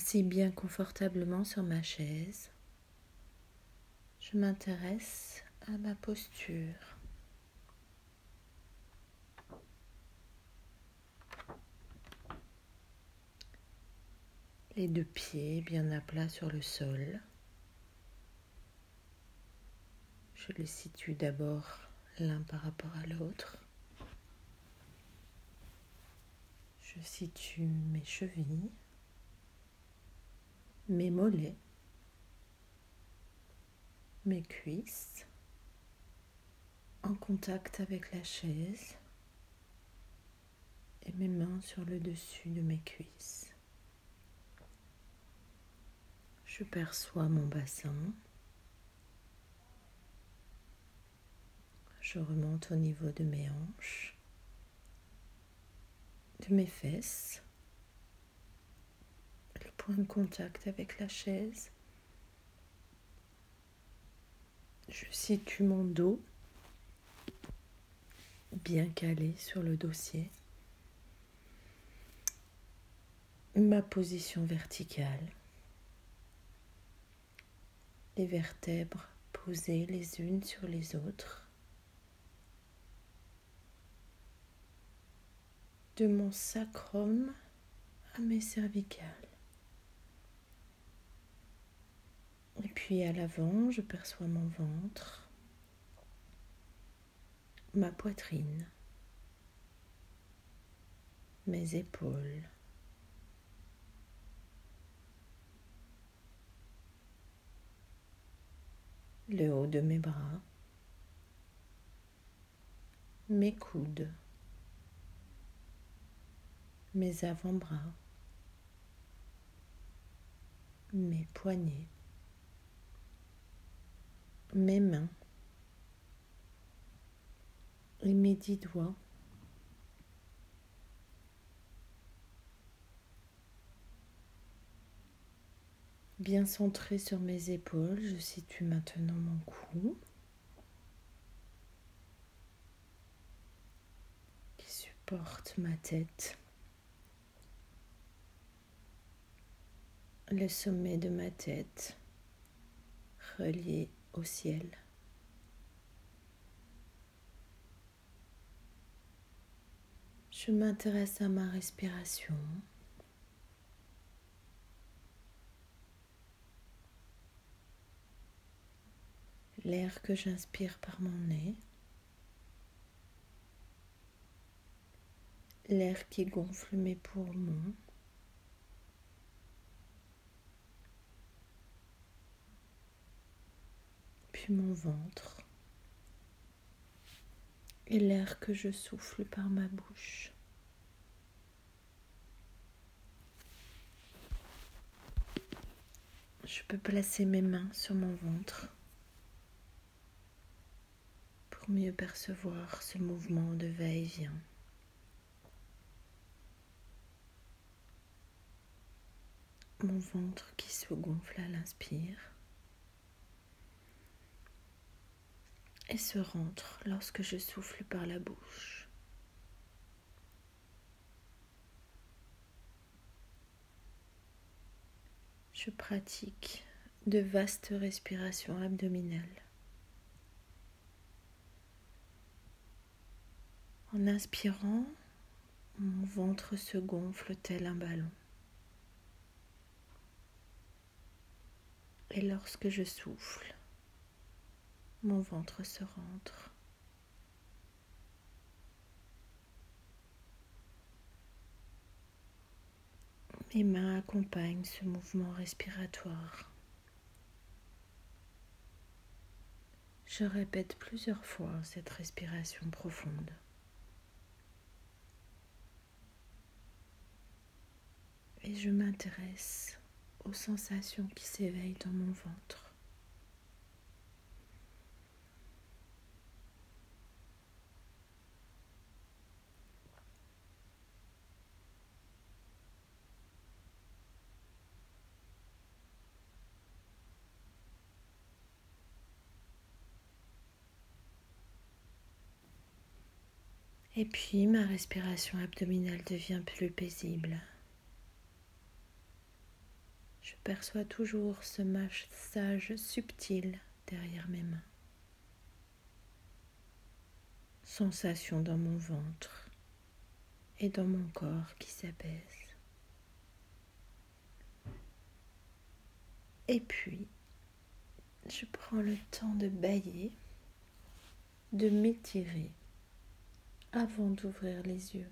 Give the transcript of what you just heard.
Assis bien confortablement sur ma chaise, je m'intéresse à ma posture. Les deux pieds bien à plat sur le sol. Je les situe d'abord l'un par rapport à l'autre. Je situe mes chevilles mes mollets, mes cuisses en contact avec la chaise et mes mains sur le dessus de mes cuisses. Je perçois mon bassin. Je remonte au niveau de mes hanches, de mes fesses de contact avec la chaise. Je situe mon dos bien calé sur le dossier. Ma position verticale. Les vertèbres posées les unes sur les autres. De mon sacrum à mes cervicales. Et puis à l'avant, je perçois mon ventre, ma poitrine, mes épaules. le haut de mes bras, mes coudes, mes avant-bras, mes poignets mes mains et mes dix doigts. Bien centré sur mes épaules, je situe maintenant mon cou qui supporte ma tête, le sommet de ma tête relié au ciel. Je m'intéresse à ma respiration. L'air que j'inspire par mon nez. L'air qui gonfle mes poumons. Mon ventre et l'air que je souffle par ma bouche. Je peux placer mes mains sur mon ventre pour mieux percevoir ce mouvement de va-et-vient. Mon ventre qui se gonfle à l'inspire et se rentre lorsque je souffle par la bouche. Je pratique de vastes respirations abdominales. En inspirant, mon ventre se gonfle tel un ballon. Et lorsque je souffle, mon ventre se rentre. Mes mains accompagnent ce mouvement respiratoire. Je répète plusieurs fois cette respiration profonde. Et je m'intéresse aux sensations qui s'éveillent dans mon ventre. Et puis ma respiration abdominale devient plus paisible. perçois toujours ce massage subtil derrière mes mains. Sensation dans mon ventre et dans mon corps qui s'apaise. Et puis, je prends le temps de bailler, de m'étirer avant d'ouvrir les yeux.